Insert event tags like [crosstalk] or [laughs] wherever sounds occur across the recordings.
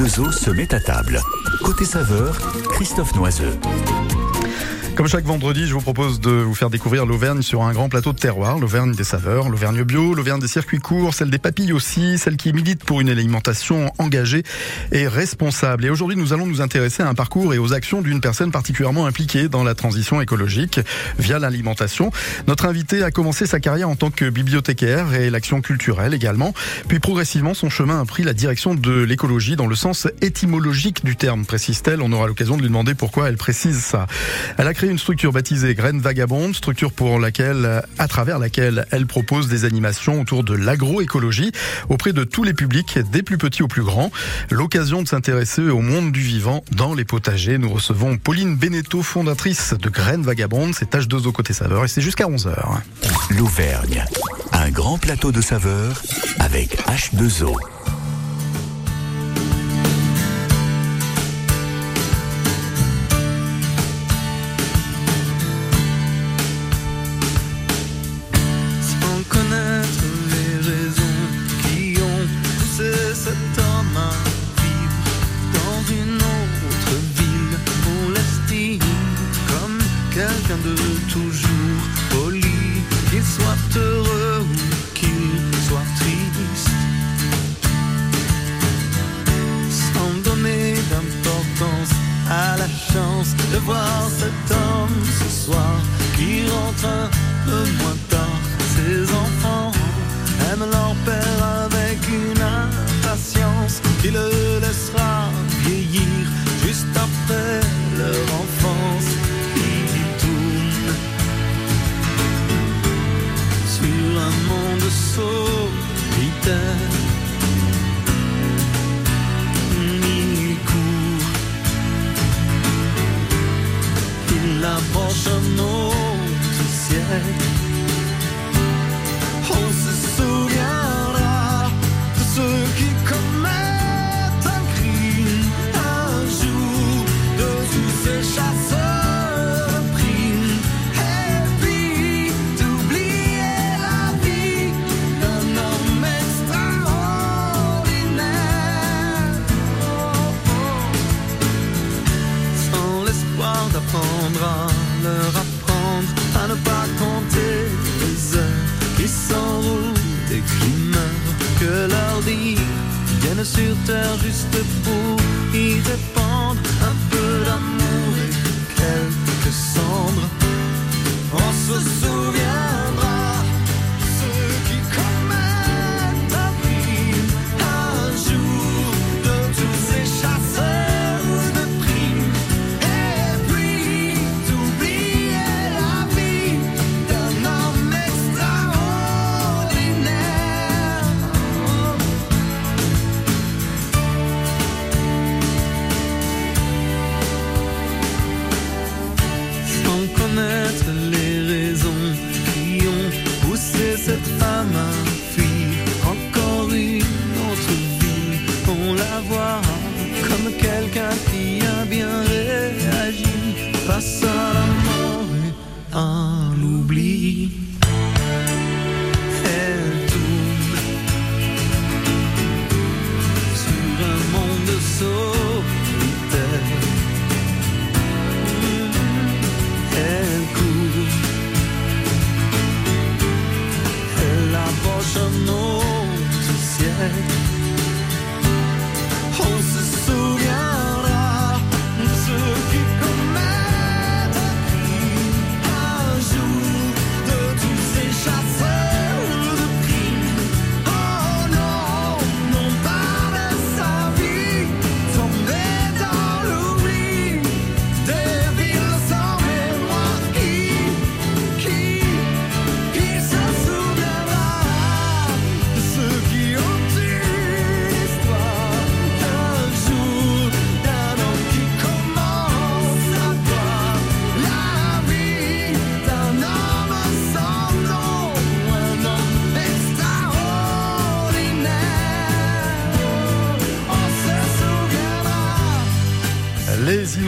H2O se met à table. Côté saveur, Christophe Noiseux. Comme chaque vendredi, je vous propose de vous faire découvrir l'Auvergne sur un grand plateau de terroir, l'Auvergne des saveurs, l'Auvergne bio, l'Auvergne des circuits courts, celle des papilles aussi, celle qui milite pour une alimentation engagée et responsable. Et aujourd'hui, nous allons nous intéresser à un parcours et aux actions d'une personne particulièrement impliquée dans la transition écologique via l'alimentation. Notre invité a commencé sa carrière en tant que bibliothécaire et l'action culturelle également. Puis progressivement, son chemin a pris la direction de l'écologie dans le sens étymologique du terme, précise-t-elle. On aura l'occasion de lui demander pourquoi elle précise ça. Elle a créé une structure baptisée Graines Vagabondes, structure pour laquelle, à travers laquelle elle propose des animations autour de l'agroécologie auprès de tous les publics, des plus petits aux plus grands. L'occasion de s'intéresser au monde du vivant dans les potagers. Nous recevons Pauline Beneteau, fondatrice de Graines Vagabondes. C'est H2O côté saveur et c'est jusqu'à 11h. L'Auvergne, un grand plateau de saveurs avec H2O. Juste Sans connaître les raisons qui ont poussé cette femme à fuir encore une autre vie. On la voit comme quelqu'un qui a bien réagi face à la mort et à l'oubli.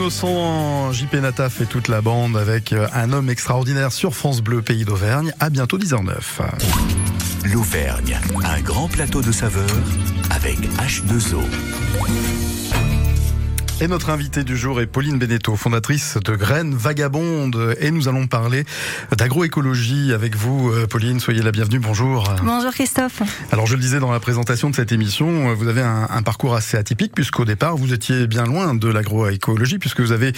Innocents, JP Nataf et toute la bande avec euh, un homme extraordinaire sur France Bleu, pays d'Auvergne. À bientôt 10h09. L'Auvergne, un grand plateau de saveurs avec H2O. Et notre invitée du jour est Pauline Beneteau, fondatrice de Graines Vagabondes. Et nous allons parler d'agroécologie avec vous, euh, Pauline. Soyez la bienvenue. Bonjour. Bonjour Christophe. Alors je le disais dans la présentation de cette émission, vous avez un, un parcours assez atypique puisqu'au départ vous étiez bien loin de l'agroécologie puisque vous avez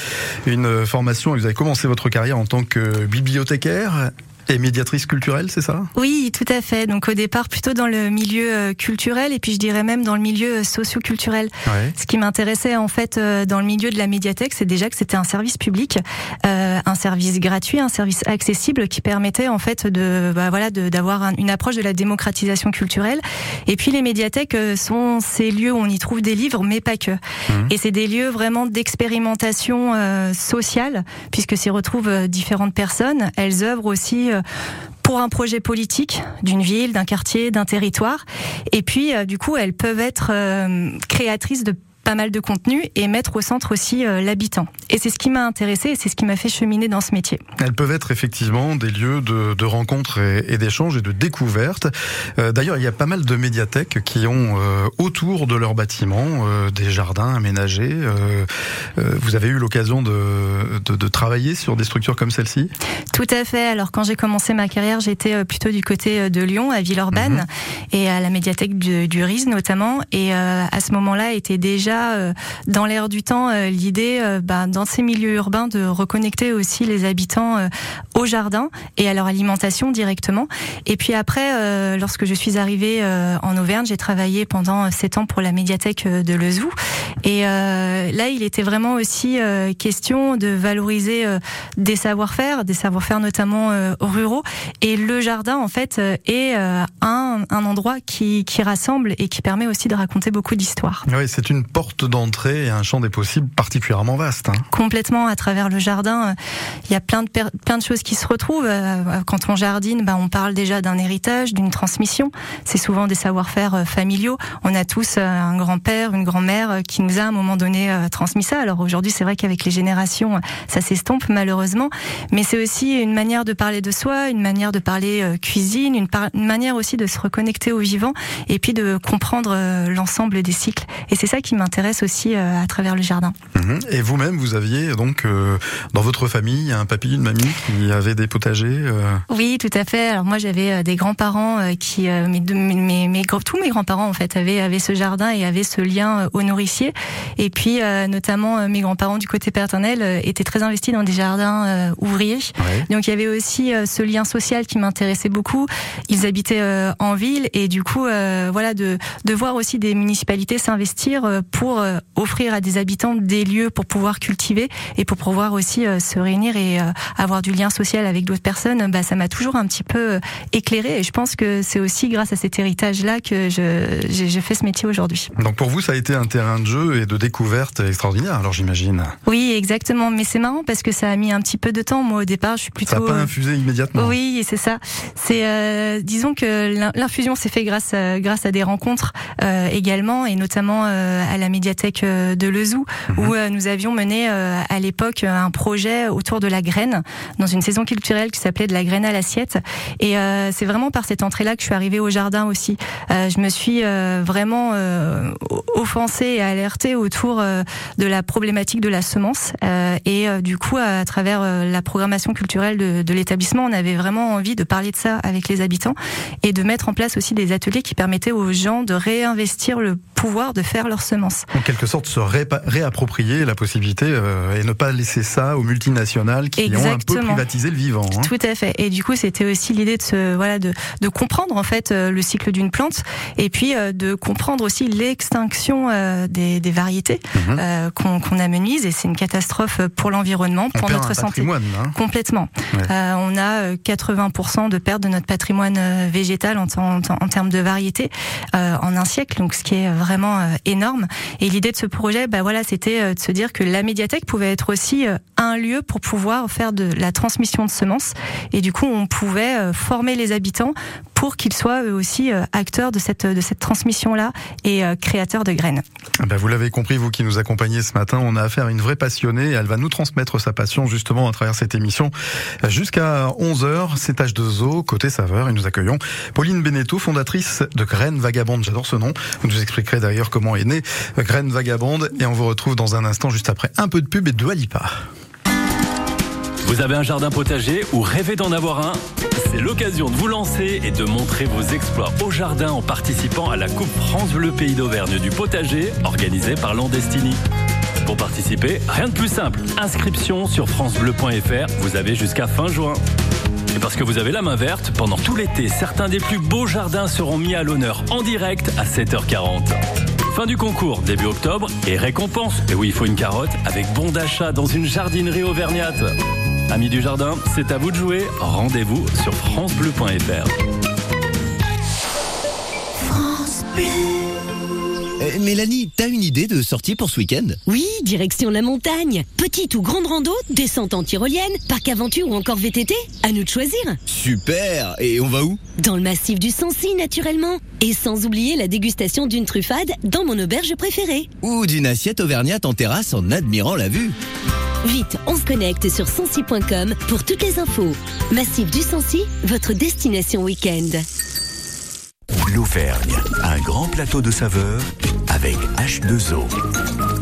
une formation et vous avez commencé votre carrière en tant que bibliothécaire et médiatrice culturelle, c'est ça? Oui, tout à fait. Donc au départ plutôt dans le milieu euh, culturel et puis je dirais même dans le milieu euh, socio-culturel. Ouais. Ce qui m'intéressait en fait euh, dans le milieu de la médiathèque, c'est déjà que c'était un service public, euh, un service gratuit, un service accessible qui permettait en fait de bah, voilà d'avoir un- une approche de la démocratisation culturelle. Et puis les médiathèques sont ces lieux où on y trouve des livres, mais pas que. Mhm. Et c'est des lieux vraiment d'expérimentation euh, sociale puisque s'y retrouvent différentes personnes. Elles œuvrent aussi pour un projet politique d'une ville, d'un quartier, d'un territoire. Et puis, euh, du coup, elles peuvent être euh, créatrices de pas mal de contenu et mettre au centre aussi euh, l'habitant. Et c'est ce qui m'a intéressé et c'est ce qui m'a fait cheminer dans ce métier. Elles peuvent être effectivement des lieux de, de rencontres et, et d'échanges et de découvertes. Euh, D'ailleurs, il y a pas mal de médiathèques qui ont euh, autour de leurs bâtiments euh, des jardins aménagés. Vous avez eu l'occasion de, de, de travailler sur des structures comme celle-ci? Tout à fait. Alors quand j'ai commencé ma carrière, j'étais plutôt du côté de Lyon, à Villeurbanne, et à la médiathèque du, du RIS notamment. Et à ce moment-là, était déjà euh, dans l'air du temps euh, l'idée, euh, bah, dans ces milieux urbains, de reconnecter aussi les habitants au jardin et à leur alimentation directement. Et puis après, lorsque je suis arrivée en Auvergne, j'ai travaillé pendant sept ans pour la médiathèque de Lezou. Et là, il était vraiment aussi question de valoriser des savoir-faire, des savoir-faire notamment ruraux. Et le jardin, en fait, est un, un endroit qui, qui rassemble et qui permet aussi de raconter beaucoup d'histoires. Oui, c'est une porte d'entrée et un champ des possibles particulièrement vaste. hein. Complètement à travers le jardin, euh, il y a plein de plein de choses qui se retrouvent. Euh, Quand on jardine, bah, on parle déjà d'un héritage, d'une transmission. C'est souvent des savoir-faire euh, familiaux. On a tous un grand-père, une grand-mère qui nous a à un moment donné transmis ça. Alors aujourd'hui, c'est vrai qu'avec les générations, ça s'estompe malheureusement, mais c'est aussi une manière de parler de soi, une manière de parler cuisine, une, une manière aussi de se reconnecter au vivant et puis de comprendre l'ensemble des cycles. Et c'est ça qui m'intéresse aussi euh, à travers le jardin. Mhm. Et vous-même, vous aviez donc euh, dans votre famille un papy, une mamie qui avait des potagers. euh, Oui, tout à fait. Alors moi, j'avais des grands-parents qui, mes, mes, mes, tous mes grands-parents en fait avaient, avaient ce jardin et avaient ce lien euh, au nourricier. Et puis, notamment, mes grands-parents du côté paternel étaient très investis dans des jardins ouvriers. ouais. Donc il y avait aussi ce lien social qui m'intéressait beaucoup. Ils habitaient en ville et du coup, voilà, de, de voir aussi des municipalités s'investir euh, pour euh, offrir à des habitants des lieux pour pouvoir cultiver et pour pouvoir aussi euh, se réunir et euh, avoir du lien social avec d'autres personnes. Bah, ça m'a toujours un petit peu éclairé et je pense que c'est aussi grâce à cet héritage-là que j'ai, fait ce métier aujourd'hui. Donc pour vous, ça a été un terrain de jeu et de découverte extraordinaire, alors j'imagine. Oui, exactement. Mais c'est marrant parce que ça a mis un petit peu de temps. Moi, au départ, je suis plutôt. Ça n'a pas infusé immédiatement. Oui, c'est ça. C'est euh, disons que l'in- l'infusion s'est fait grâce à, grâce à des rencontres euh, également et notamment euh, à la médiathèque euh, de Lezou Mhm. où euh, nous avions mené euh, à l'époque un projet autour de la graine dans une saison culturelle qui s'appelait de la graine à l'assiette et c'est vraiment par cette entrée-là que je suis arrivée au jardin aussi. Je me suis vraiment offensée et alertée autour de la problématique de la semence et du coup à travers la programmation culturelle de, de l'établissement on avait vraiment envie de parler de ça avec les habitants et de mettre en place aussi des ateliers qui permettaient aux gens de réinvestir le pouvoir de faire leurs semences. En quelque sorte, se réapproprier la possibilité euh, et ne pas laisser ça aux multinationales qui ont un peu privatisé le vivant. hein. Tout à fait. Et du coup, c'était aussi l'idée de se, voilà, de, de comprendre en fait euh, le cycle d'une plante, et puis euh, de comprendre aussi l'extinction euh, des, des variétés Mhm. euh, qu'on qu'on amenuise. Et c'est une catastrophe pour l'environnement, On pour notre santé. patrimoine. hein. Complètement. Ouais. Euh, on a euh, 80% de perte de notre patrimoine végétal en, en, en termes de variété euh, en un siècle, donc ce qui est vraiment énorme. Et l'idée de ce projet, bah voilà, c'était euh, de se dire que la médiathèque pouvait être aussi euh, un lieu pour pouvoir faire de la transmission de semences. Et du coup, on pouvait euh, former les habitants pour qu'ils soient eux aussi acteurs de cette, de cette transmission-là et créateurs de graines. Ben vous l'avez compris, vous qui nous accompagnez ce matin, on a affaire à une vraie passionnée. Elle va nous transmettre sa passion justement à travers cette émission jusqu'à 11h. C'est H2O, côté saveur, et nous accueillons Pauline Beneteau, fondatrice de Graines Vagabondes. J'adore ce nom. Vous nous expliquerez d'ailleurs comment est né Graines Vagabondes et on vous retrouve dans un instant juste après un peu de pub et de Alipa. Vous avez un jardin potager ou rêvez d'en avoir un C'est l'occasion de vous lancer et de montrer vos exploits au jardin en participant à la Coupe France Bleu Pays d'Auvergne du potager organisée par Landestini. Pour participer, rien de plus simple. Inscription sur francebleu.fr, vous avez jusqu'à fin juin. Et parce que vous avez la main verte, pendant tout l'été, certains des plus beaux jardins seront mis à l'honneur en direct à 7h40. Fin du concours, début octobre, et récompense. Et oui, il faut une carotte avec bon d'achat dans une jardinerie auvergnate. Amis du jardin, c'est à vous de jouer. Rendez-vous sur francebleu.fr. France Bleu. Euh, Mélanie, t'as une idée de sortie pour ce week-end? Oui, direction la montagne. Petite ou grande rando, descente en tyrolienne, parc aventure ou encore VTT À nous de choisir. Super Et on va où? Dans le massif du Sancy, naturellement. Et sans oublier la dégustation d'une truffade dans mon auberge préférée. Ou d'une assiette auvergnate en terrasse en admirant la vue. Vite, on se connecte sur sancy.com pour toutes les infos. Massif du Sancy, votre destination week-end. L'Auvergne, un grand plateau de saveurs avec H2O.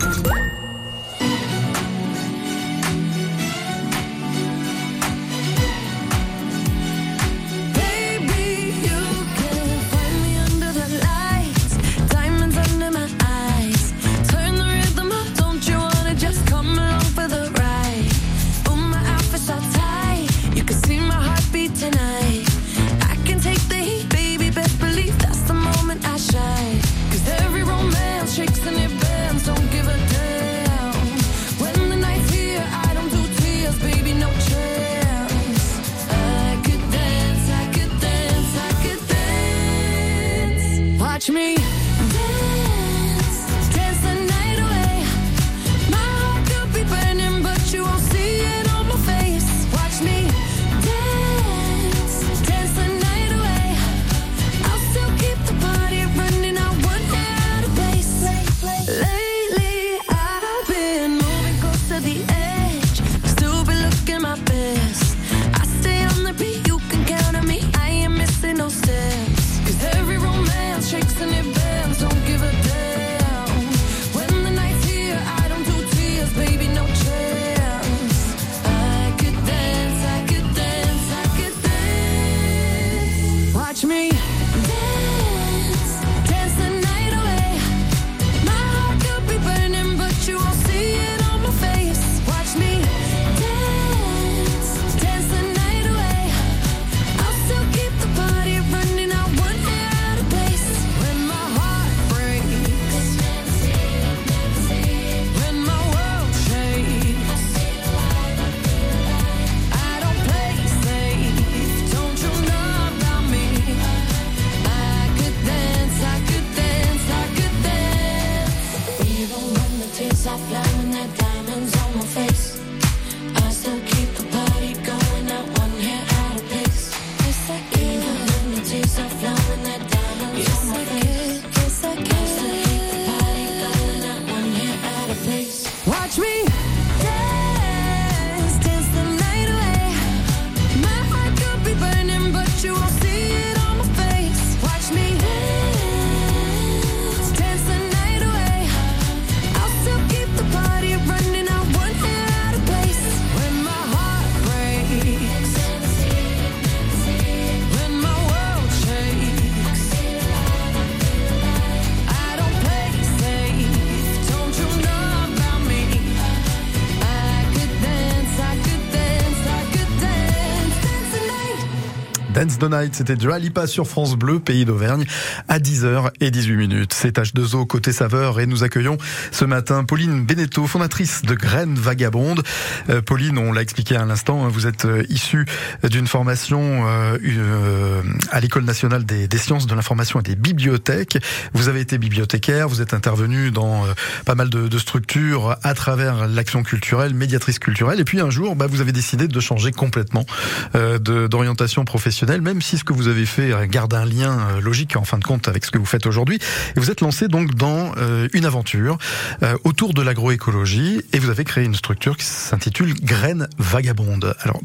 The c'était Dua Lipa sur France Bleu, pays d'Auvergne, à 10h et 18 minutes. C'est H2O côté saveur et nous accueillons ce matin Pauline Beneteau, fondatrice de Graines Vagabondes. Euh, Pauline, on l'a expliqué à l'instant, hein, vous êtes euh, issue d'une formation euh, euh, à l'École nationale des, sciences de l'information et des bibliothèques. Vous avez été bibliothécaire, vous êtes intervenue dans pas mal de, structures à travers l'action culturelle, médiatrice culturelle. Et puis un jour, bah, vous avez décidé de changer complètement d'orientation professionnelle professionnel, même si ce que vous avez fait garde un lien euh, logique en fin de compte avec ce que vous faites aujourd'hui. Vous êtes lancé donc dans euh, une aventure euh, autour de l'agroécologie et vous avez créé une structure qui s'intitule Graines Vagabondes. Alors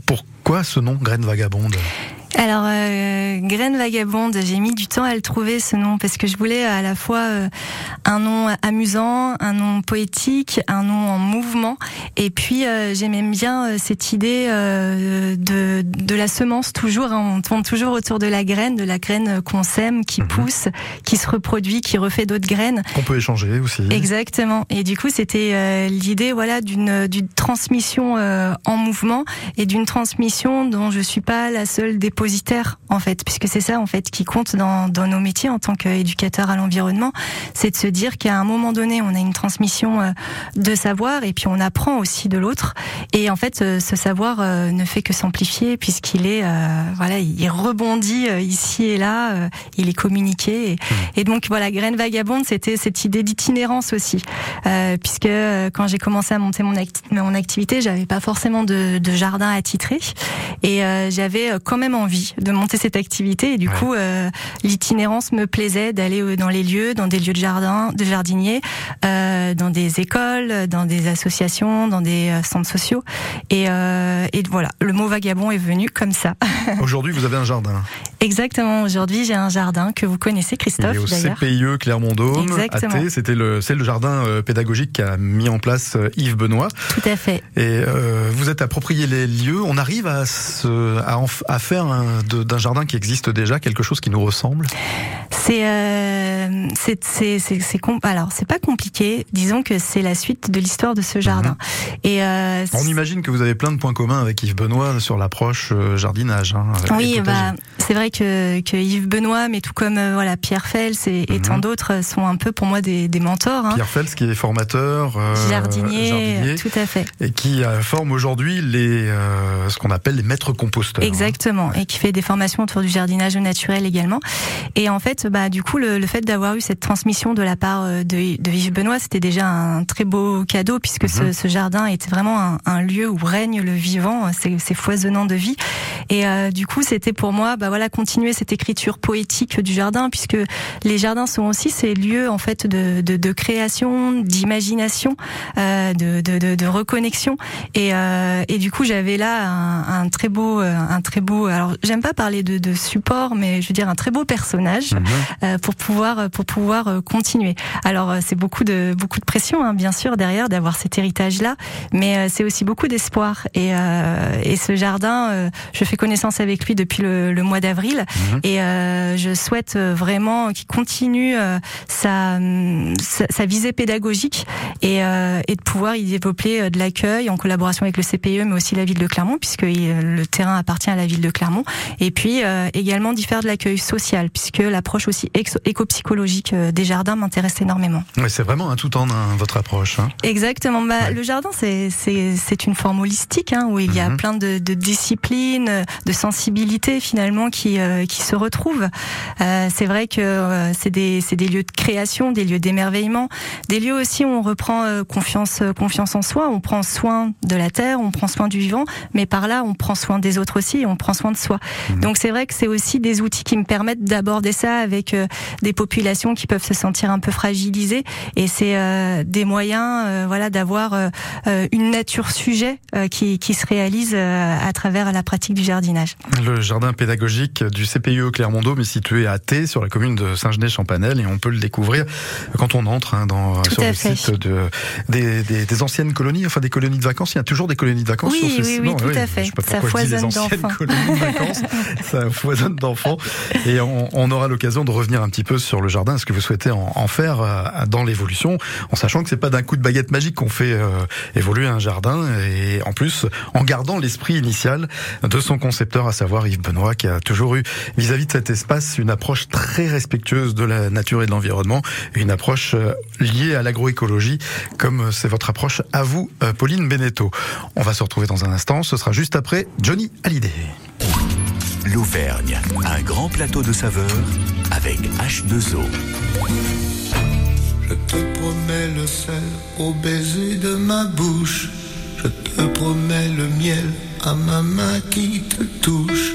pourquoi ce nom Graines Vagabondes? Alors, euh, Graine Vagabonde, j'ai mis du temps à le trouver ce nom parce que je voulais à la fois euh, un nom amusant, un nom poétique, un nom en mouvement. Et puis, euh, j'aimais bien euh, cette idée de, de la semence toujours. hein. on tourne toujours autour de la graine, de la graine qu'on sème, qui Mhm. pousse, qui se reproduit, qui refait d'autres graines. Qu'on peut échanger aussi. Exactement. Et du coup, c'était l'idée, voilà, d'une transmission en mouvement et d'une transmission dont je suis pas la seule dépositaire en fait, puisque c'est ça en fait qui compte dans dans nos métiers en tant qu'éducateur à l'environnement, c'est de se dire qu'à un moment donné, on a une transmission euh, de savoir et puis on apprend aussi de l'autre. Et en fait, euh, ce savoir euh, ne fait que s'amplifier puisqu'il est, euh, voilà, il rebondit ici et là, il est communiqué. Et, et donc voilà, Graine Vagabonde, c'était cette idée d'itinérance aussi, euh, puisque quand j'ai commencé à monter mon, acti- mon activité, j'avais pas forcément de, de jardin attitré, et euh, j'avais euh, quand même envie de monter cette activité. Et du Ouais. coup, euh, l'itinérance me plaisait d'aller euh, dans les lieux, dans des lieux de jardin, de jardiniers, euh, dans des écoles, dans des associations, dans des euh, centres sociaux. Et, euh, et voilà, le mot vagabond est venu comme ça. [laughs] Aujourd'hui, vous avez un jardin. Exactement. Aujourd'hui, j'ai un jardin que vous connaissez, Il Christophe, est au. CPIE Clermont-Dôme. C'était le, c'est le jardin pédagogique qu'a mis en place Yves Benoît. Tout à fait. Et euh, vous êtes approprié les lieux. On arrive à, se, à, faire d'un jardin qui existe déjà quelque chose qui nous ressemble? C'est euh, c'est alors c'est pas compliqué. Disons que c'est la suite de l'histoire de ce jardin. Et euh, On imagine que vous avez plein de points communs avec Yves Benoît sur l'approche euh, jardinage. hein, Oui, bah, c'est vrai que, que Yves Benoît, mais tout comme euh, voilà Pierre Fels et, et Mhm. tant d'autres euh, sont un peu pour moi des, des mentors. Hein. Pierre Fels qui est formateur, euh, Jardinier, jardinier, tout à fait. et qui euh, forme aujourd'hui les euh, ce qu'on appelle les maîtres composteurs. hein. Exactement, et qui fait des formations autour du jardinage naturel également. Et en fait, bah du coup, le, le fait d'avoir eu cette transmission de la part euh, de, de Yves Benoît, c'était déjà un très beau cadeau puisque ce, Mhm. ce jardin était vraiment un, un lieu où règne le vivant, c'est foisonnant de vie. Et euh, du coup, c'était pour moi, bah voilà, continuer cette écriture poétique du jardin, puisque les jardins sont aussi ces lieux en fait de, de, de création, d'imagination, euh, de, de, de, de reconnexion. Et, euh, et du coup, j'avais là un, un très beau, euh, un très beau. Alors, j'aime pas parler de, de support, mais je veux dire un très beau personnage Mhm. euh, pour pouvoir pour pouvoir euh, continuer. Alors, euh, c'est beaucoup de beaucoup de pression, hein, bien sûr, derrière d'avoir cet héritage là, mais euh, c'est aussi beaucoup d'espoir. Et, euh, et ce jardin, euh, je fais connaissance avec lui depuis le, le mois d'avril, Mhm. et euh, je souhaite euh, vraiment qu'il continue euh, sa, hum, sa sa visée pédagogique et, euh, et de pouvoir y développer euh, de l'accueil en collaboration avec le CPE, mais aussi la ville de Clermont, puisque il- le terrain appartient à la ville de Clermont. Et puis euh, également d'y faire de l'accueil social, puisque l'approche aussi éco-psychologique euh, des jardins m'intéresse énormément. Ouais, c'est vraiment un tout en un votre approche. hein. Exactement. Bah, Ouais. Le jardin, c'est une forme holistique hein, où il y a Mhm. plein de, de disciplines, de sensibilités finalement qui euh, qui se retrouvent. Euh, c'est vrai que euh, c'est des des lieux de création, des lieux d'émerveillement, des lieux aussi où on reprend euh, confiance euh, confiance en soi, on prend soin de la terre, on prend soin du vivant, mais par là on prend soin des autres aussi, et on prend soin de soi. Mhm. Donc c'est vrai que c'est aussi des outils qui me permettent d'aborder ça avec euh, des populations qui peuvent se sentir un peu fragilisées et c'est euh, des moyens euh, voilà d'avoir une nature sujet qui, qui se réalise à travers la pratique du jardinage. Le jardin pédagogique du CPIE Clermont-Dôme est situé à Thé, sur la commune de Saint-Genès-Champanel, et on peut le découvrir quand on entre hein, dans, Tout sur le fait. site de, des, des, des anciennes colonies, enfin des colonies de vacances. Il y a toujours des colonies de vacances Oui, sur ce oui, site. oui, Non, tout à fait. Ça pourquoi je dis les anciennes colonies de vacances. [laughs] Ça foisonne d'enfants. Et on, on aura l'occasion de revenir un petit peu sur le jardin, ce que vous souhaitez en, en faire euh, dans l'évolution, en sachant que c'est pas d'un coup de baguette magique qu'on fait euh, évoluer un jardin, et en plus en gardant l'esprit initial de son concepteur, à savoir Yves Benoît, qui a toujours eu vis-à-vis de cet espace une approche très respectueuse de la nature et de l'environnement, une approche euh, liée à l'agroécologie, comme c'est votre approche à vous, Pauline Beneteau. On va se retrouver dans un instant, ce sera juste après Johnny Hallyday. L'Auvergne, un grand plateau de saveurs avec H2O. Je te promets le sel au baiser de ma bouche. Je te promets le miel à ma main qui te touche.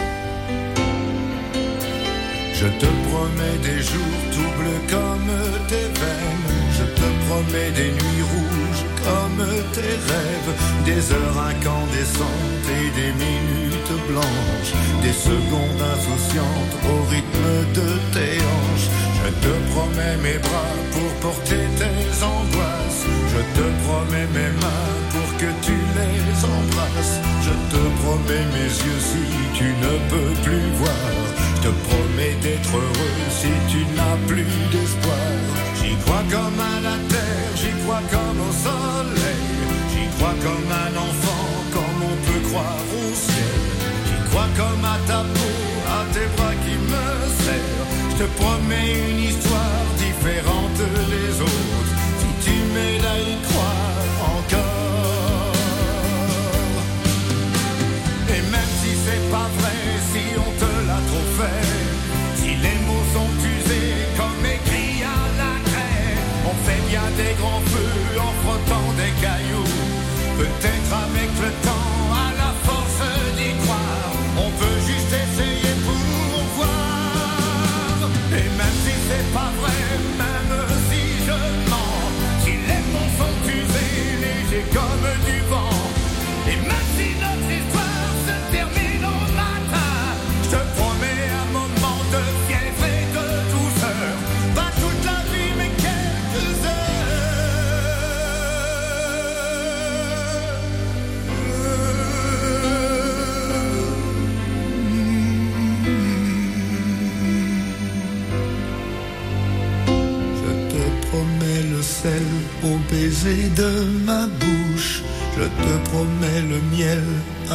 Je te promets des jours doubles comme tes veines. Je te promets des nuits rouges comme tes rêves. Des heures incandescentes et des minutes blanches. Des secondes insouciantes au rythme de tes hanches. Je te promets mes bras pour porter tes angoisses. Je te promets mes mains pour que tu Je te promets mes yeux si tu ne peux plus voir. Je te promets d'être heureux si tu n'as plus d'espoir. J'y crois comme à la terre, j'y crois comme au soleil. J'y crois comme un enfant, comme on peut croire au ciel. J'y crois comme à ta peau, à tes bras qui me serrent. Je te promets une histoire différente des autres. Des grands feux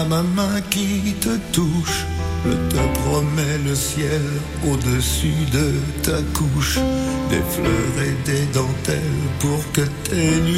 ma main qui te touche. Je te promets le ciel au-dessus de ta couche. Des fleurs et des dentelles pour que tes nuits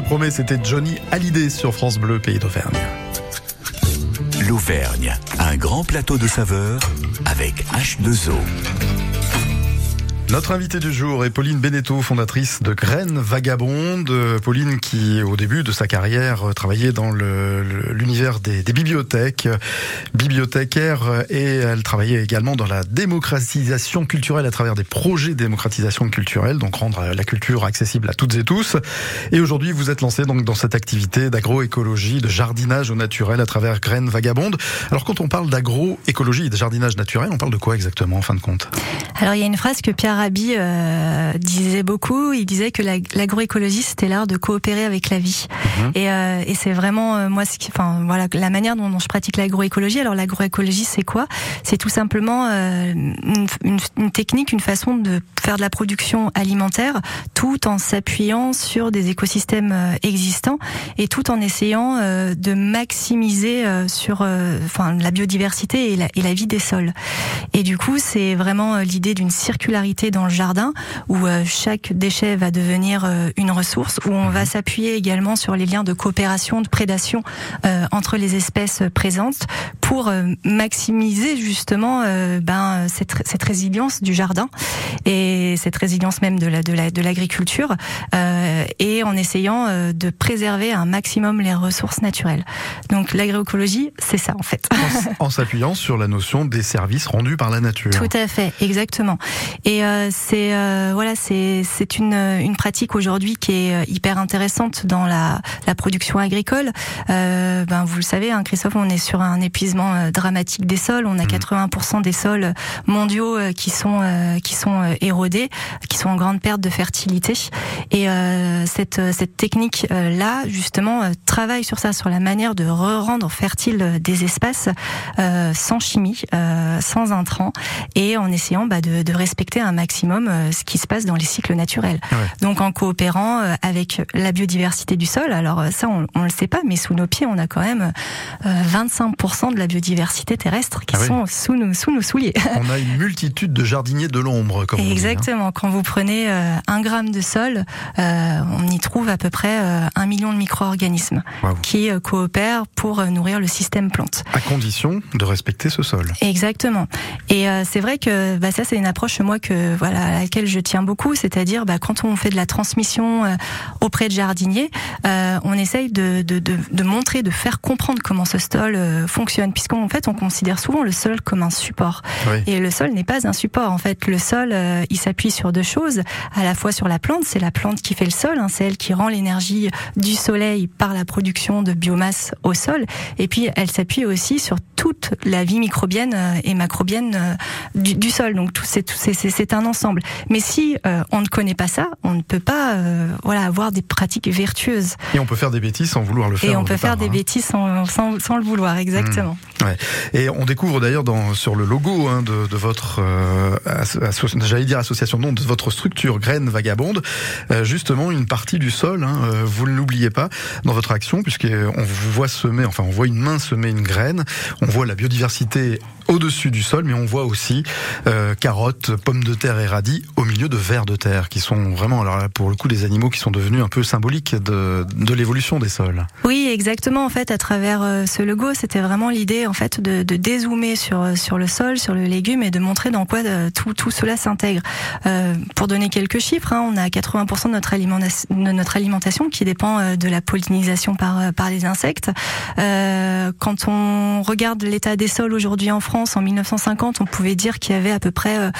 te promets, c'était Johnny Hallyday sur France Bleu, pays d'Auvergne. L'Auvergne, un grand plateau de saveurs avec H2O. Notre invitée du jour est Pauline Beneteau, fondatrice de Graines Vagabondes. Euh, Pauline qui, au début de sa carrière, euh, travaillait dans l'univers des, bibliothèques, euh, bibliothécaire, euh, et elle travaillait également dans la démocratisation culturelle à travers des projets de démocratisation culturelle, donc rendre la culture accessible à toutes et tous. Et aujourd'hui, vous êtes lancé donc dans cette activité d'agroécologie, de jardinage au naturel à travers Graines Vagabondes. Alors quand on parle d'agroécologie et de jardinage naturel, on parle de quoi exactement en fin de compte? Alors il y a une phrase que Pierre euh, disait beaucoup. Il disait que la- l'agroécologie c'était l'art de coopérer avec la vie. Mhm. Et, euh, et c'est vraiment euh, moi, ce qui, enfin voilà, la manière dont, dont je pratique l'agroécologie. Alors l'agroécologie, c'est quoi? C'est tout simplement euh, une, une- une technique, une façon de faire de la production alimentaire, tout en s'appuyant sur des écosystèmes existants et tout en essayant de maximiser sur, enfin la biodiversité et la, et la vie des sols. Et du coup, c'est vraiment l'idée d'une circularité dans le jardin où chaque déchet va devenir une ressource, où on va s'appuyer également sur les liens de coopération, de prédation euh, entre les espèces présentes pour euh, maximiser justement euh, ben cette, cette résilience du jardin et cette résilience même de la de la de l'agriculture euh, et en essayant euh, de préserver un maximum les ressources naturelles. Donc l'agroécologie, c'est ça en fait. En, [laughs] en s'appuyant sur la notion des services rendus par la nature. Tout à fait, exactement. Et euh, c'est euh, voilà, c'est c'est une une pratique aujourd'hui qui est hyper intéressante dans la la production agricole. Euh, ben vous le savez, hein, Christophe, on est sur un épuisement euh, dramatique des sols. On a 80% des sols mondiaux euh, qui sont euh, qui sont érodés, qui sont en grande perte de fertilité. Et cette cette technique là, justement, travaille sur ça, sur la manière de re-rendre fertile des espaces sans chimie, sans intrants, et en essayant bah, de, de respecter un maximum ce qui se passe dans les cycles naturels. Ouais. Donc en coopérant avec la biodiversité du sol. Alors ça, on, on le sait pas, mais sous nos pieds, on a quand même euh, 25% de la biodiversité terrestre qui Ah oui. sont sous nos sous nos souliers. On a une multitude de jardiniers de l'ombre, comme on dit, hein. Exactement. Quand vous prenez euh, un gramme de sol, euh, on y trouve à peu près euh, un million de micro-organismes qui coopèrent pour nourrir le système plante. À condition de respecter ce sol. Exactement. Et c'est vrai que bah, ça c'est une approche moi que voilà à laquelle je tiens beaucoup, c'est-à-dire bah, quand on fait de la transmission auprès de jardiniers, on essaye de, de, de, de montrer, de faire comprendre comment ce sol fonctionne, puisqu'en fait on considère souvent le sol comme un support. Oui. Et le sol n'est pas un support. En fait, le sol, euh, il s'appuie sur deux choses. À la fois sur la plante, c'est la plante qui fait le sol, hein, c'est elle qui rend l'énergie du soleil par la production de biomasse au sol. Et puis, elle s'appuie aussi sur toute la vie microbienne euh, et macrobienne euh, du, du sol. Donc, tout c'est tout- c'est- c'est c'est un ensemble. Mais si euh, on ne connaît pas ça, on ne peut pas, euh, voilà, avoir des pratiques vertueuses. Et on peut faire des bêtises sans vouloir le faire. Et on peut départ, faire des hein. bêtises sans, sans, sans le vouloir, exactement. Et on découvre d'ailleurs sur le logo hein, de, de votre euh, j'allais dire association non de votre structure Graines Vagabondes euh, justement une partie du sol hein, euh, vous ne l'oubliez pas dans votre action puisqu'on vous voit semer enfin on voit une main semer une graine on voit la biodiversité au-dessus du sol mais on voit aussi euh, carottes pommes de terre et radis au milieu de vers de terre qui sont vraiment alors là, pour le coup des animaux qui sont devenus un peu symboliques de, de l'évolution des sols Oui, exactement. En fait, à travers euh, ce logo, c'était vraiment l'idée en fait de, de dézoomer sur euh, sur le sol, sur le légume et de montrer dans quoi euh, tout tout cela s'intègre. Euh, pour donner quelques chiffres, hein, on a 80% de notre alimentation, de notre alimentation qui dépend de la pollinisation par par les insectes. Euh, quand on regarde l'état des sols aujourd'hui en France, en 1950, on pouvait dire qu'il y avait à peu près euh,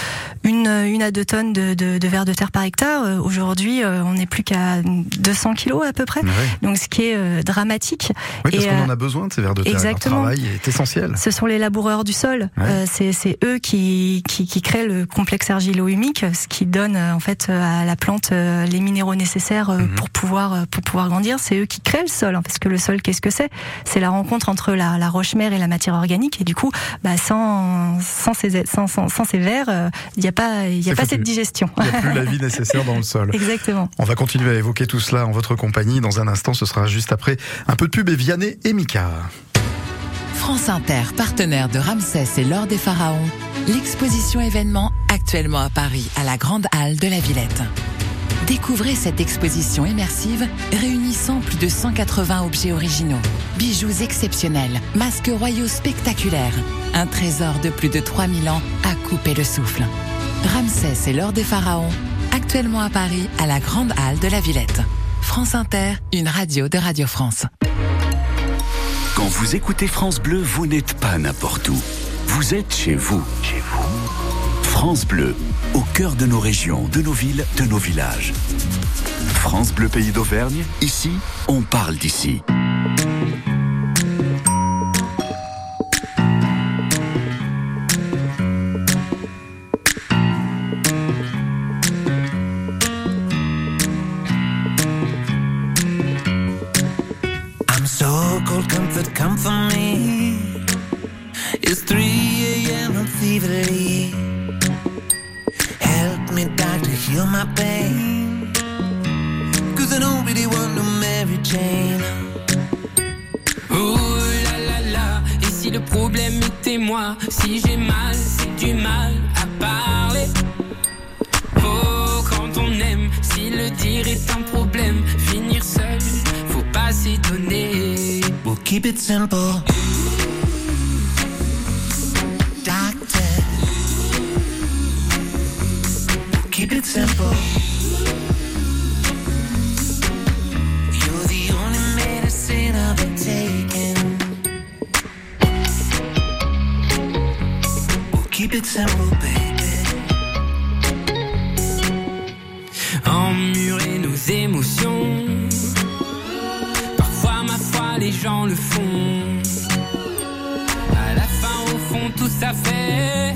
une une à deux tonnes de de, de vers de terre par hectare. Euh, Aujourd'hui, euh, on n'est plus qu'à 200 kilos à peu près. Donc ce qui est euh, dramatique. Oui, parce qu'on euh, en a besoin de ces vers de terre. exactement. Leur travail est essentiel. Ce sont les laboureurs du sol. Euh, c'est eux qui, qui qui créent le complexe argilo-humique, ce qui donne euh, en fait euh, à la plante euh, les minéraux nécessaires euh, Mhm. pour pouvoir euh, pour pouvoir grandir. C'est eux qui créent le sol, hein, parce que le sol, qu'est-ce que c'est? C'est la rencontre entre la, la roche-mère et la matière organique. Et du coup, bah, sans sans ces sans sans, sans ces vers, euh, il n'y a pas il y a pas foutu. cette digestion. Il n'y a plus la vie nécessaire dans le [laughs] sol. Exactement. On va continuer à évoquer tout cela en votre compagnie. Dans un instant, ce sera juste après un peu de pub et Vianney et Mika. France Inter, partenaire de Ramsès et l'Or des Pharaons, l'exposition événement actuellement à Paris, à la Grande Halle de la Villette. Découvrez cette exposition immersive réunissant plus de 180 objets originaux, bijoux exceptionnels, masques royaux spectaculaires, un trésor de plus de 3000 ans à couper le souffle. Ramsès et l'Or des Pharaons, actuellement à Paris, à la Grande Halle de la Villette. France Inter, une radio de Radio France. Quand vous écoutez France Bleu, vous n'êtes pas n'importe où. Vous êtes chez vous. Chez vous. France Bleu, au cœur de nos régions, de nos villes, de nos villages. France Bleu Pays d'Auvergne, ici, on parle d'ici. Jane. Oh là là là, et si le problème était moi, si j'ai mal, c'est du mal à parler? Oh, quand on aime, si le dire est un problème, finir seul, faut pas s'étonner. We'll keep it simple. Doctor. We'll keep it simple. Baby. Emmurer nos émotions. Parfois, ma foi, les gens le font. À la fin, au fond, tout ça fait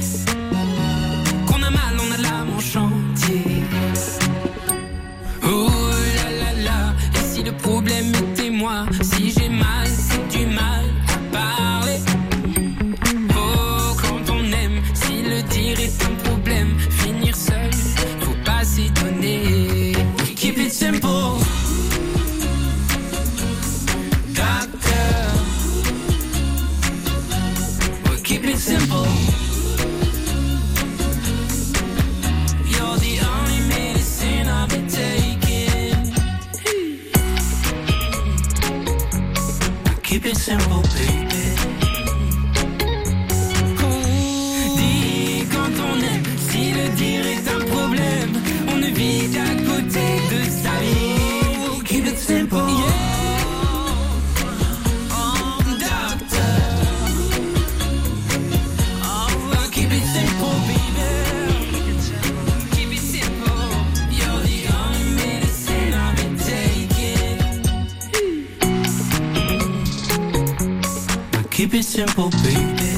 Keep it simple, baby.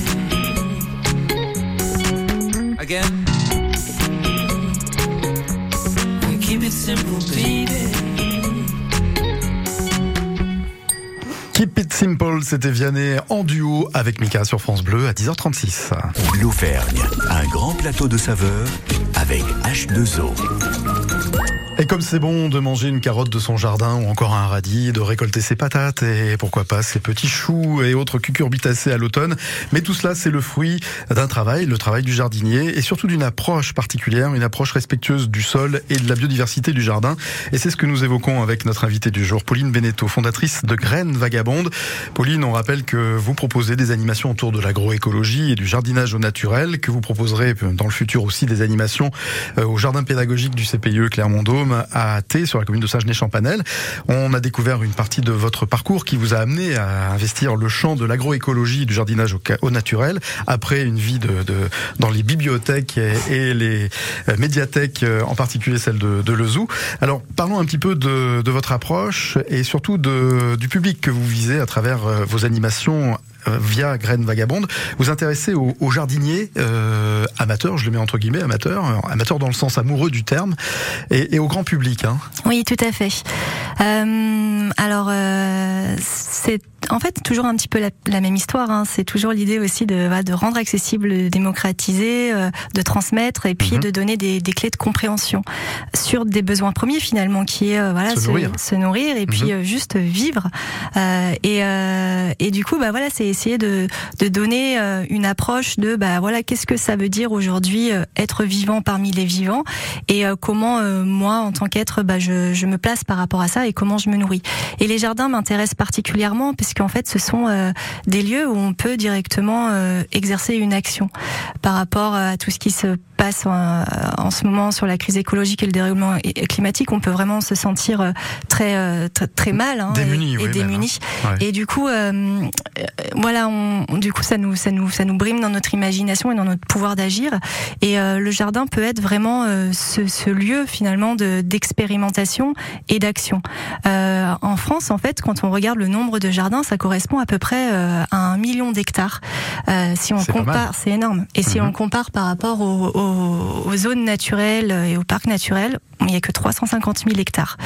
Again. Keep it simple, baby. Keep It Simple, c'était Vianney en duo avec Mika sur France Bleu à 10h36. L'Auvergne, un grand plateau de saveurs avec H2O. Et comme c'est bon de manger une carotte de son jardin ou encore un radis, de récolter ses patates et pourquoi pas ses petits choux et autres cucurbitacées à l'automne. Mais tout cela, c'est le fruit d'un travail, le travail du jardinier et surtout d'une approche particulière, une approche respectueuse du sol et de la biodiversité du jardin. Et c'est ce que nous évoquons avec notre invitée du jour, Pauline Beneteau, fondatrice de Graines Vagabondes. Pauline, on rappelle que vous proposez des animations autour de l'agroécologie et du jardinage au naturel, que vous proposerez dans le futur aussi des animations euh, au jardin pédagogique du CPIE À Thé, sur la commune de Sagenay-Champanel. On a découvert une partie de votre parcours qui vous a amené à investir le champ de l'agroécologie et du jardinage au, naturel après une vie de, dans les bibliothèques et, les euh, médiathèques, euh, en particulier celle de, Lezou. Alors parlons un petit peu de, de votre approche et surtout du public que vous visez à travers euh, vos animations via Graines Vagabondes. Vous intéressez aux, aux jardiniers euh, amateurs, je le mets entre guillemets, amateurs, euh, amateurs dans le sens amoureux du terme, et, au grand public. Hein. Oui, tout à fait. Euh, alors, c'est en fait toujours un petit peu la, la même histoire. Hein. C'est toujours l'idée aussi de, de rendre accessible, de démocratiser, euh, de transmettre et puis Mhm. de donner des, des clés de compréhension sur des besoins premiers finalement, qui est euh, voilà Se nourrir. se nourrir et puis euh, juste vivre. Euh, et, euh, et du coup, bah voilà, c'est essayer de, de donner une approche de bah voilà, qu'est-ce que ça veut dire aujourd'hui euh, être vivant parmi les vivants et euh, comment euh, moi en tant qu'être bah, je, je me place par rapport à ça et comment je me nourris. Et les jardins m'intéressent particulièrement puisqu'en fait ce sont euh, des lieux où on peut directement euh, exercer une action par rapport à tout ce qui se passe en, en ce moment sur la crise écologique et le dérèglement climatique. On peut vraiment se sentir euh, très euh, très, très mal hein, Démuni, et, et oui, même, hein. Ouais. Et du coup, euh, euh, voilà, on, du coup, ça nous, ça nous, ça nous brime dans notre imagination et dans notre pouvoir d'agir. Et euh, le jardin peut être vraiment euh, ce, ce lieu finalement de d'expérimentation et d'action. Euh, en France, en fait, quand on regarde le nombre de jardins, ça correspond à peu près euh, à un million d'hectares. Euh, si on compare, c'est énorme. Et si Mhm. on compare par rapport au, au- aux, aux zones naturelles et aux parcs naturels, il n'y a que 350 000 hectares.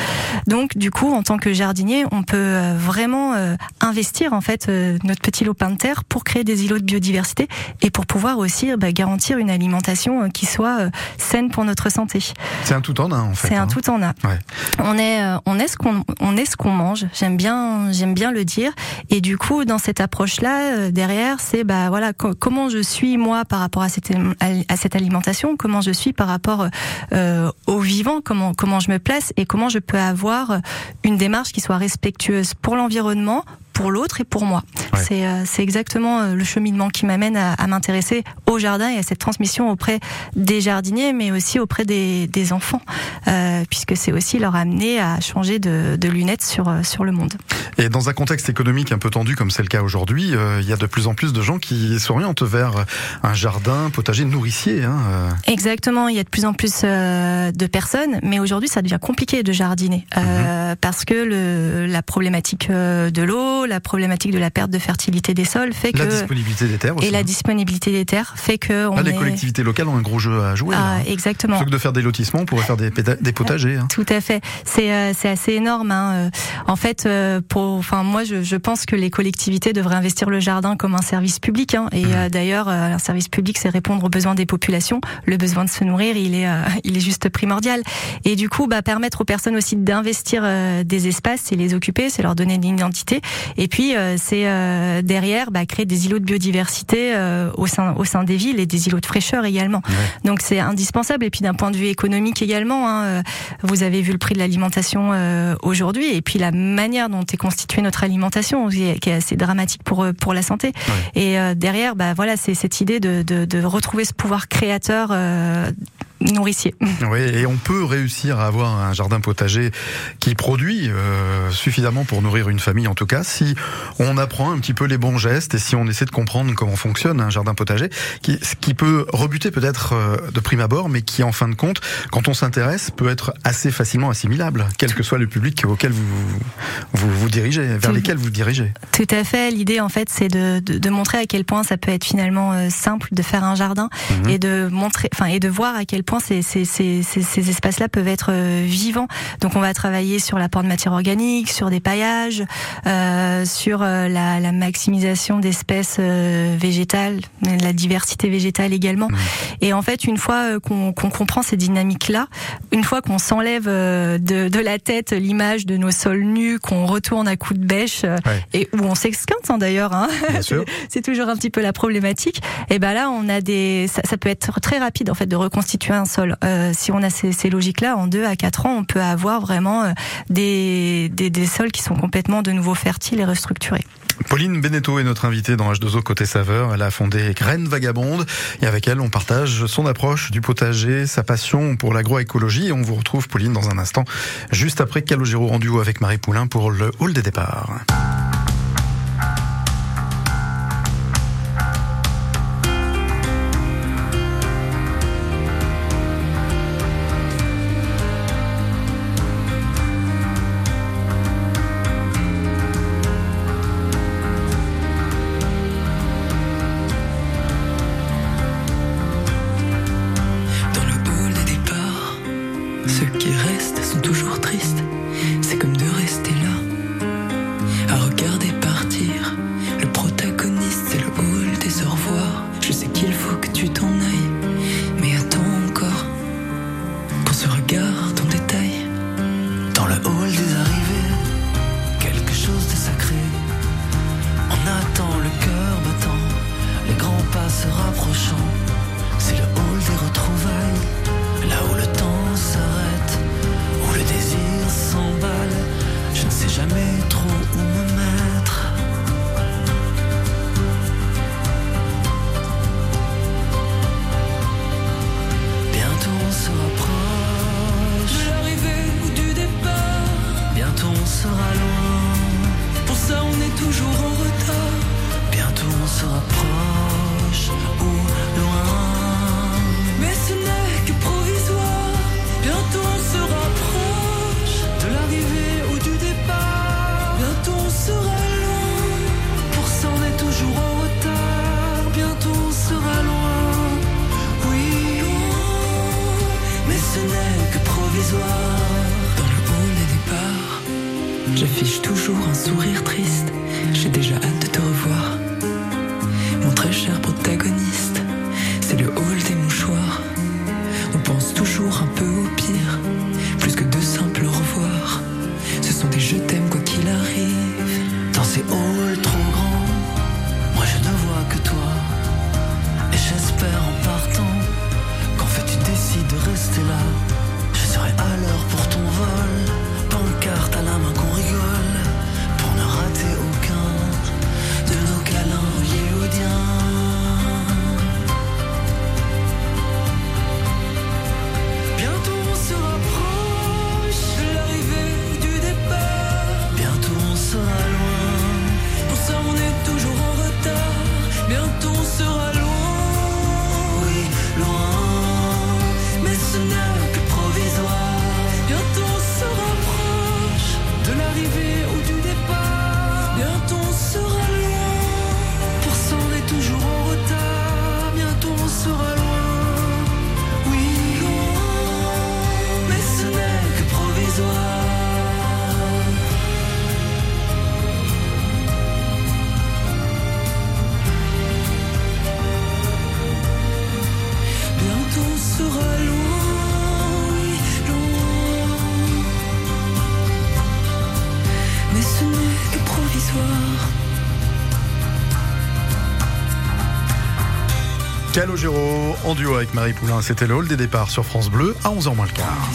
Donc, du coup, en tant que jardinier, on peut euh, vraiment euh, investir en fait euh, notre petit lopin de terre pour créer des îlots de biodiversité et pour pouvoir aussi bah, garantir une alimentation qui soit saine pour notre santé. C'est un tout en un en fait. C'est un hein. tout en un. Ouais. On est, on est ce qu'on, on est ce qu'on mange. J'aime bien, j'aime bien le dire. Et du coup, dans cette approche-là, euh, derrière, c'est bah voilà co- comment je suis moi par rapport à cette à cette alimentation, comment je suis par rapport euh, au vivant, comment comment je me place et comment je peux avoir une démarche qui soit respectueuse pour l'environnement pour l'autre et pour moi. Ouais. C'est euh, c'est exactement euh, le cheminement qui m'amène à, à m'intéresser au jardin et à cette transmission auprès des jardiniers, mais aussi auprès des, des enfants, euh, puisque c'est aussi leur amener à changer de, de lunettes sur, sur le monde. Et dans un contexte économique un peu tendu comme c'est le cas aujourd'hui, euh, il y a de plus en plus de gens qui s'orientent vers un jardin potager nourricier. Hein, euh. Exactement, il y a de plus en plus euh, de personnes, mais aujourd'hui ça devient compliqué de jardiner euh, parce que le, la problématique euh, de l'eau, la problématique de la perte de fertilité des sols fait La que disponibilité des terres aussi. et la hein. disponibilité des terres fait que on Là, les est collectivités locales ont un gros jeu à jouer. Ah, là. exactement. Plutôt que de faire des lotissements, on pourrait faire des, potagers. hein. Tout à fait. C'est euh, assez énorme. Hein. Euh, En fait, euh, enfin moi, je, je pense que les collectivités devraient investir le jardin comme un service public. Hein. Et euh, d'ailleurs, euh, un service public, c'est répondre aux besoins des populations. Le besoin de se nourrir, il est, euh, il est juste primordial. Et du coup, bah, permettre aux personnes aussi d'investir euh, des espaces, c'est les occuper, c'est leur donner une identité. Et puis, euh, c'est euh, derrière bah, créer des îlots de biodiversité euh, au sein au sein des villes et des îlots de fraîcheur également. Donc c'est indispensable. Et puis d'un point de vue économique également, hein, vous avez vu le prix de l'alimentation euh, aujourd'hui et puis la manière dont est constituée notre alimentation qui est, qui est assez dramatique pour euh, pour la santé. Et euh, derrière, bah voilà, c'est cette idée de, de, de retrouver ce pouvoir créateur euh, nourricier. [laughs] Oui, et on peut réussir à avoir un jardin potager qui produit euh, suffisamment pour nourrir une famille, en tout cas, si on apprend un petit peu les bons gestes et si on essaie de comprendre comment fonctionne un jardin potager, qui, ce qui peut rebuter peut-être euh, de prime abord, mais qui, en fin de compte, quand on s'intéresse, peut être assez facilement assimilable, quel que soit le public auquel vous vous, vous dirigez, vers Tout. lesquels vous dirigez. Tout à fait. L'idée, en fait, c'est de, de, de montrer à quel point ça peut être finalement euh, simple de faire un jardin Mhm. et de montrer, enfin, et de voir à quel point ces, ces, ces, ces, ces espaces-là peuvent être euh, vivants. Donc, on va travailler sur l'apport de matière organique, sur des paillages, euh, sur euh, la, la maximisation d'espèces euh, végétales, la diversité végétale également. Et en fait, une fois qu'on comprend ces dynamiques-là, une fois qu'on s'enlève de, de la tête l'image de nos sols nus, qu'on retourne à coups de bêche Ouais. et où on s'exquinte hein, d'ailleurs, hein. [laughs] C'est toujours un petit peu la problématique. Et ben là, on a des, ça, ça peut être très rapide en fait de reconstituer un sol. Euh, si on a ces, logiques-là, en deux à quatre ans, on peut avoir vraiment euh, des, des, sols qui sont complètement de nouveau fertiles et restructurés. Pauline Beneteau est notre invitée dans H2O Côté Saveur. Elle a fondé Graines Vagabondes et avec elle, on partage son approche du potager, sa passion pour l'agroécologie. Et on vous retrouve, Pauline, dans un instant, juste après Calogero en duo avec Marie Poulain pour le hall des départs. Tu t'en Calogero en duo avec Marie Poulain. C'était le hall des départs sur France Bleu à 11h moins le quart.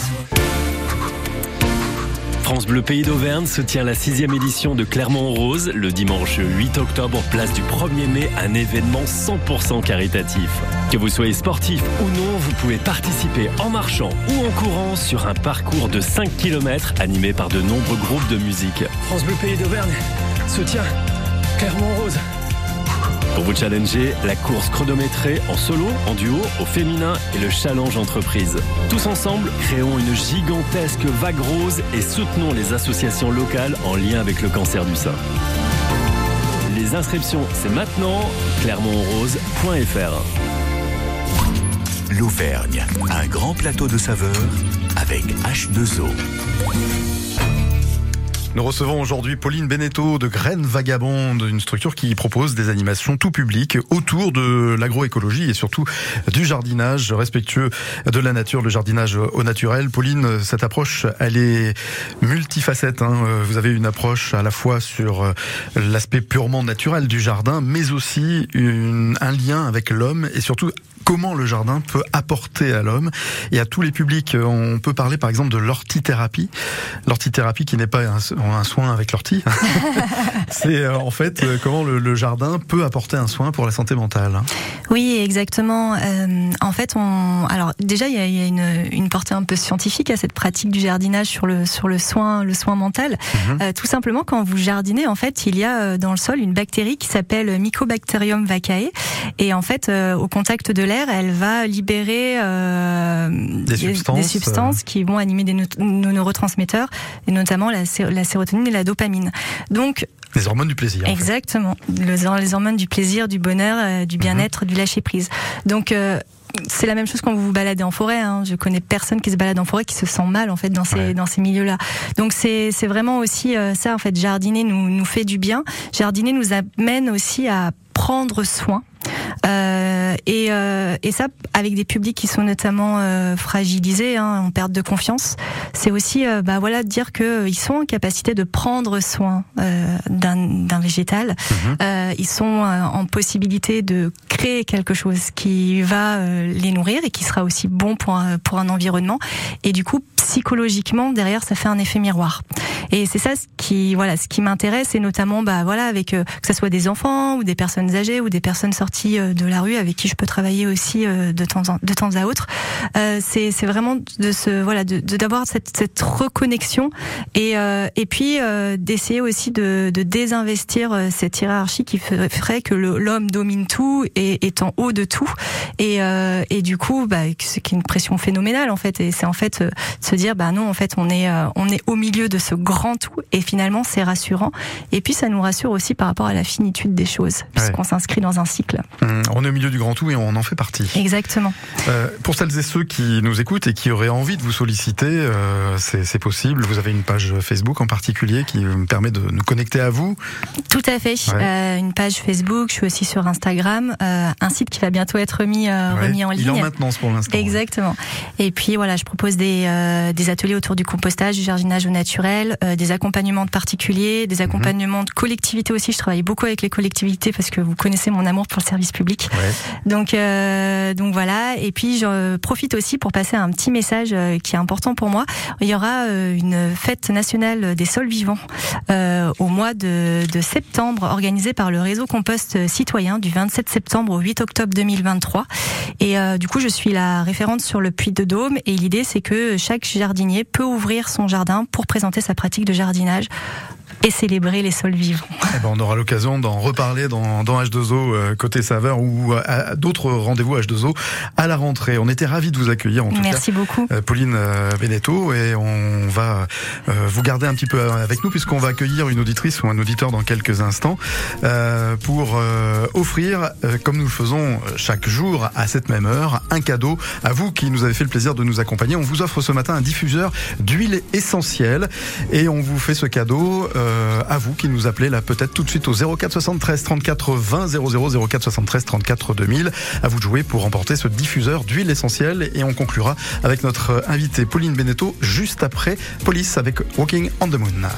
France Bleu Pays d'Auvergne se tient la sixième édition de Clermont-Rose le dimanche 8 octobre, place du 1er mai, un événement 100% caritatif. Que vous soyez sportif ou non, vous pouvez participer en marchant ou en courant sur un parcours de 5 km animé par de nombreux groupes de musique. France Bleu Pays d'Auvergne se tient Clermont-Rose. Pour vous challenger, la course chronométrée en solo, en duo, au féminin et le challenge entreprise. Tous ensemble, créons une gigantesque vague rose et soutenons les associations locales en lien avec le cancer du sein. Les inscriptions, c'est maintenant, clermontrose.fr. L'Auvergne, un grand plateau de saveurs avec H2O. Nous recevons aujourd'hui Pauline Beneteau de Graines Vagabondes, une structure qui propose des animations tout public autour de l'agroécologie et surtout du jardinage respectueux de la nature, le jardinage au naturel. Pauline, cette approche, elle est multifacette. hein. Vous avez une approche à la fois sur l'aspect purement naturel du jardin, mais aussi un lien avec l'homme et surtout comment le jardin peut apporter à l'homme et à tous les publics. On peut parler par exemple de l'ortithérapie. L'ortithérapie qui n'est pas un, un soin avec l'ortie. [laughs] C'est euh, en fait euh, comment le, le jardin peut apporter un soin pour la santé mentale. hein. Oui, exactement. Euh, en fait, on, alors déjà, il y a, il y a une, une portée un peu scientifique à cette pratique du jardinage sur le sur le soin, le soin mental. Euh, tout simplement, quand vous jardinez, en fait, il y a euh, dans le sol une bactérie qui s'appelle Mycobacterium vaccae, et en fait, euh, au contact de l'air, elle va libérer euh, Des substances, euh. substances qui vont animer des no- nos neurotransmetteurs, et notamment la, sé- la sérotonine et la dopamine. Donc, Les hormones du plaisir. en fait. Exactement. Le- les hormones du plaisir, du bonheur, euh, du bien-être, du lâcher prise. Donc euh, c'est la même chose quand vous vous baladez en forêt. Hein. Je connais personne qui se balade en forêt qui se sent mal en fait dans ces Ouais. dans ces milieux-là. Donc c'est c'est vraiment aussi euh, ça en fait. Jardiner nous nous fait du bien. Jardiner nous amène aussi à prendre soin. Euh, et, euh, et ça, avec des publics qui sont notamment euh, fragilisés, hein, en perte de confiance, c'est aussi, euh, bah voilà, de dire que ils sont en capacité de prendre soin euh, d'un végétal. Euh, ils sont euh, en possibilité de créer quelque chose qui va euh, les nourrir et qui sera aussi bon pour un, pour un environnement. Et du coup, psychologiquement, derrière, ça fait un effet miroir. Et c'est ça ce qui, voilà, ce qui m'intéresse, et notamment, bah voilà, avec euh, que ce soit des enfants ou des personnes âgées ou des personnes sorties euh, de la rue avec qui je peux travailler aussi euh, de temps en, de temps à autre. Euh, c'est c'est vraiment de se voilà de d'avoir cette cette reconnexion et euh, et puis d'essayer aussi de de désinvestir cette hiérarchie qui ferait que l'homme domine tout et est en haut de tout. Et et du coup bah c'est qui est une pression phénoménale en fait. Et c'est en fait de se dire bah non en fait on est on est au milieu de ce grand tout et finalement c'est rassurant. Et puis ça nous rassure aussi par rapport à la finitude des choses puisqu'on s'inscrit dans un cycle. Hum, On est au milieu du grand avant tout et on en fait partie. Exactement. Euh, pour celles et ceux qui nous écoutent et qui auraient envie de vous solliciter, euh, c'est possible. Vous avez une page Facebook en particulier qui me permet de nous connecter à vous. Tout à fait. Ouais. Euh, une page Facebook, je suis aussi sur Instagram, un site qui va bientôt être mis, Ouais. remis en Il est en ligne. maintenance pour l'instant. Exactement. Et puis voilà, je propose des, des ateliers autour du compostage, du jardinage au naturel, des accompagnements de particuliers, Mhm. des accompagnements de collectivités aussi. Je travaille beaucoup avec les collectivités parce que vous connaissez mon amour pour le service public. Donc, euh, donc voilà. Et puis, je profite aussi pour passer un petit message euh, qui est important pour moi. Il y aura euh, une fête nationale des sols vivants au mois de, septembre, organisée par le réseau Compost Citoyen du 27 septembre au 8 octobre 2023. Et du coup, je suis la référente sur le Puy de Dôme. Et l'idée, c'est que chaque jardinier peut ouvrir son jardin pour présenter sa pratique de jardinage et célébrer les sols vivants. Eh ben, on aura l'occasion d'en reparler dans, dans H2O euh, côté saveur ou à, à d'autres rendez-vous H2O à la rentrée. On était ravis de vous accueillir en tout Merci cas. beaucoup. Euh, Pauline euh, Beneteau et on va euh, vous garder un petit peu avec nous puisqu'on va accueillir une auditrice ou un auditeur dans quelques instants euh, pour euh, offrir, euh, comme nous le faisons chaque jour à cette même heure, un cadeau à vous qui nous avez fait le plaisir de nous accompagner. On vous offre ce matin un diffuseur d'huile essentielle et on vous fait ce cadeau euh, à vous qui nous appelez là peut-être tout de suite au 04 73 34 20 00 04 73 34 2000. À vous de jouer pour remporter ce diffuseur d'huile essentielle et on conclura avec notre invitée Pauline Beneteau juste après Police avec Walking on the Moon.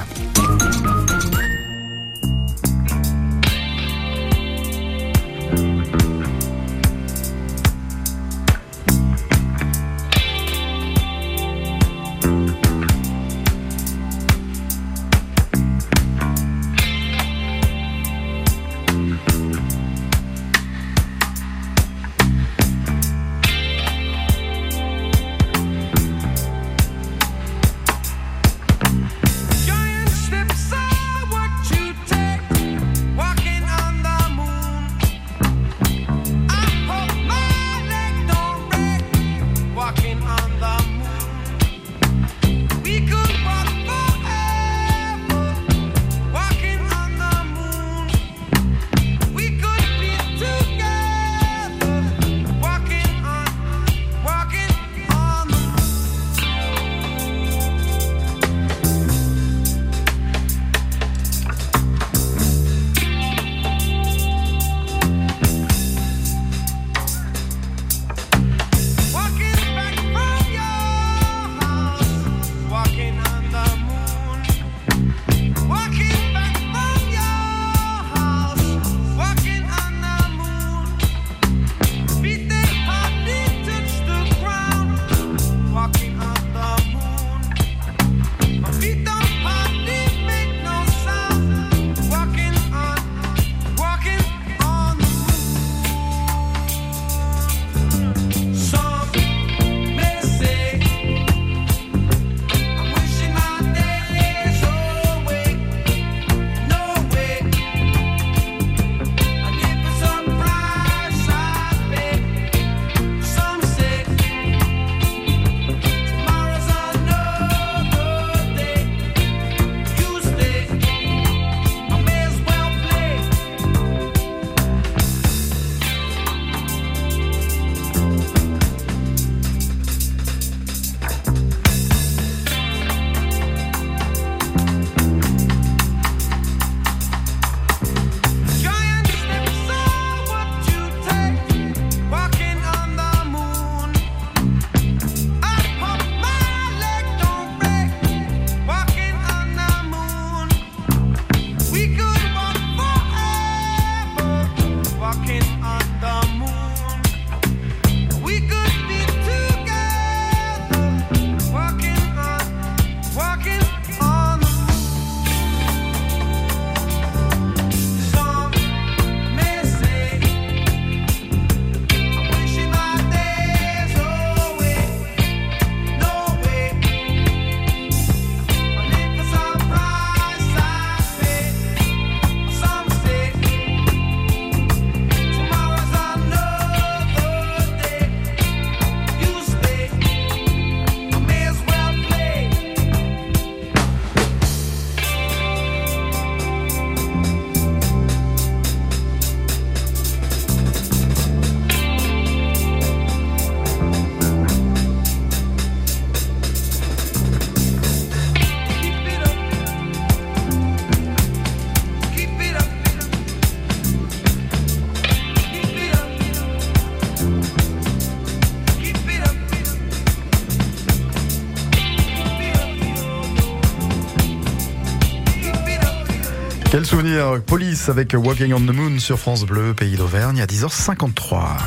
Finir, police avec Walking on the Moon sur France Bleu, pays d'Auvergne, à 10h53.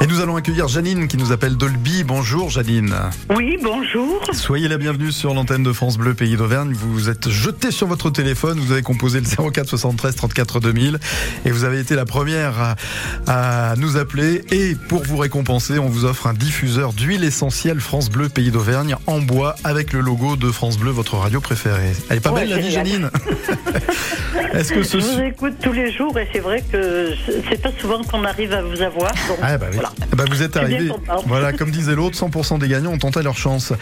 Et nous allons accueillir Janine qui nous appelle Dolby. Bonjour Janine. Oui, bonjour. Soyez la bienvenue sur l'antenne de France Bleu Pays d'Auvergne. Vous vous êtes jeté sur votre téléphone, vous avez composé le 04 73 34 2000 et vous avez été la première à, à nous appeler. Et pour vous récompenser, on vous offre un diffuseur d'huile essentielle France Bleu Pays d'Auvergne en bois avec le logo de France Bleu, votre radio préférée. Elle est pas Ouais, belle la vie. Janine? [laughs] Est-ce que ce... Je vous écoute tous les jours et c'est vrai que c'est pas souvent qu'on arrive à vous avoir. Donc, Ah bah oui. voilà. Bah vous êtes arrivé. Voilà, comme disait l'autre, 100% des gagnants ont tenté leur chance.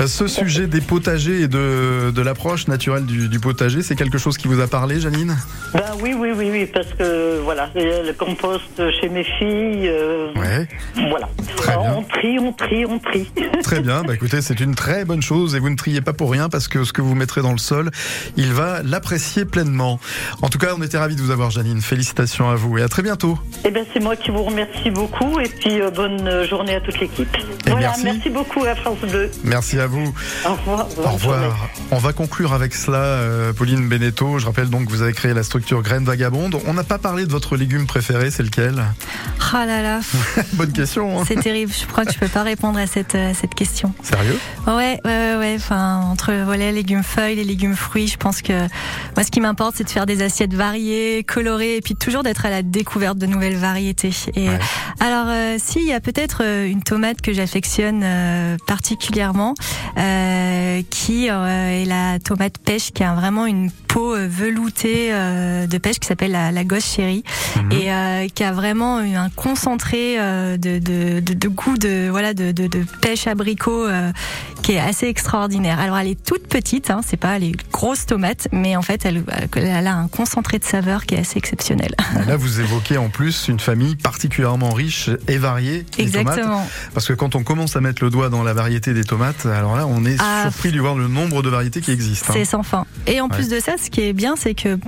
Euh, Ce sujet des potagers et de, de l'approche naturelle du, du potager, c'est quelque chose qui vous a parlé, Janine? Ben oui, oui, oui, oui, parce que voilà, le compost chez mes filles. euh, Ouais. Voilà. Très Alors, bien. on trie, on trie, on trie. [laughs] Très bien. Bah écoutez, c'est une très bonne chose et vous ne triez pas pour rien parce que ce que vous mettrez dans le sol, il va l'apprécier pleinement. En tout cas, on était ravis de vous avoir, Janine. Félicitations à vous et à très bientôt. Eh bien, c'est moi qui vous remercie beaucoup et puis euh, bonne euh, journée à toute l'équipe. Voilà, merci. merci beaucoup à France Bleu. Merci à vous. Au revoir. Au revoir. On va conclure avec cela, euh, Pauline Beneteau. Je rappelle donc que vous avez créé la structure Graines Vagabondes. On n'a pas parlé de votre légume préféré, c'est lequel? Ah là là, [laughs] Bonne question. hein. c'est terrible. Je crois que je peux pas répondre à cette, euh, cette question. Sérieux? Ouais, ouais, ouais, ouais. Enfin, entre voilà, légumes feuilles, les légumes fruits, je pense que moi, ce qui m'importe, c'est de faire des assiettes variées, colorées, et puis toujours d'être à la découverte de nouvelles variétés. Et alors, euh, si, il y a peut-être euh, une tomate que j'affectionne euh, particulièrement, euh, qui est la tomate pêche, qui a vraiment une peau euh, veloutée euh, de pêche qui s'appelle la, la gosse chérie et euh, qui a vraiment eu un concentré de, de, de, de goût de voilà de, pêche abricot qui est assez extraordinaire. Alors elle est toute petite, hein, c'est pas les grosses tomates, mais en fait elle, elle a un concentré de saveur qui est assez exceptionnel. Là, vous évoquez en plus une famille particulièrement riche et variée. Exactement. tomates. Parce que quand on commence à mettre le doigt dans la variété des tomates, alors là, on est Ah, surpris de voir le nombre de variétés qui existent. hein. C'est sans fin. Et en plus de ça, ce qui est bien, c'est que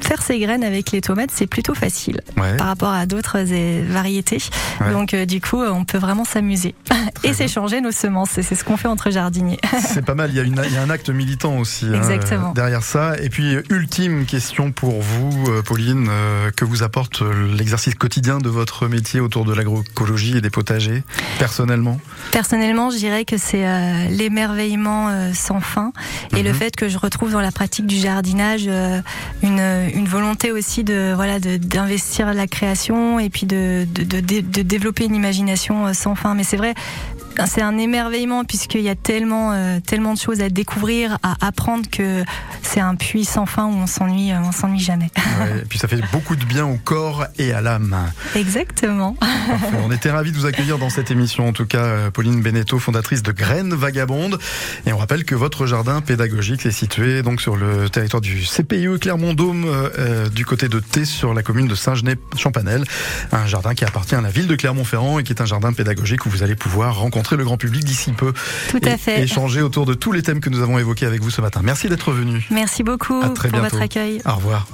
faire ses graines avec les tomates, c'est plutôt facile Ouais. par rapport à d'autres euh, variétés. Ouais. Donc euh, du coup, on peut vraiment s'amuser [laughs] et s'échanger nos semences. C'est ce qu'on fait entre jardiniers. [laughs] C'est pas mal, il y, a une- il y a un acte militant aussi hein, Exactement. derrière ça. Et puis, euh, ultime question pour vous, Pauline, euh, que vous apporte l'exercice quotidien de votre métier autour de l'agroécologie et des potagers, personnellement? Personnellement, je dirais que c'est euh, l'émerveillement euh, sans fin et le fait que je retrouve dans la pratique du jardinage euh, une, une volonté aussi de voilà de- d'investir la création et puis de, de, de, dé- de développer une imagination euh, sans fin. Mais c'est vrai. C'est un émerveillement puisqu'il y a tellement euh, tellement de choses à découvrir, à apprendre que c'est un puits sans fin où on s'ennuie, euh, on s'ennuie jamais. [laughs] Ouais, Et puis, ça fait beaucoup de bien au corps et à l'âme. Exactement. Parfait. On était ravis de vous accueillir dans cette émission, en tout cas euh, Pauline Beneteau, fondatrice de Graines Vagabondes. Et on rappelle que votre jardin pédagogique est situé donc sur le territoire du CPIE Clermont-Dôme, euh, du côté de Thé, sur la commune de Saint-Genès-Champanel. Un jardin qui appartient à la ville de Clermont-Ferrand et qui est un jardin pédagogique où vous allez pouvoir rencontrer le grand public d'ici peu. Tout à et fait. échanger autour de tous les thèmes que nous avons évoqués avec vous ce matin. Merci d'être venu. Merci beaucoup À très pour bientôt. votre accueil. Au revoir.